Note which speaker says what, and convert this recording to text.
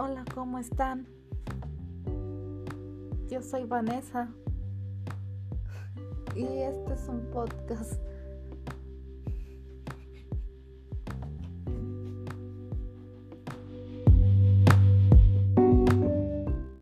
Speaker 1: Hola, ¿cómo están? Yo soy Vanessa y este es un podcast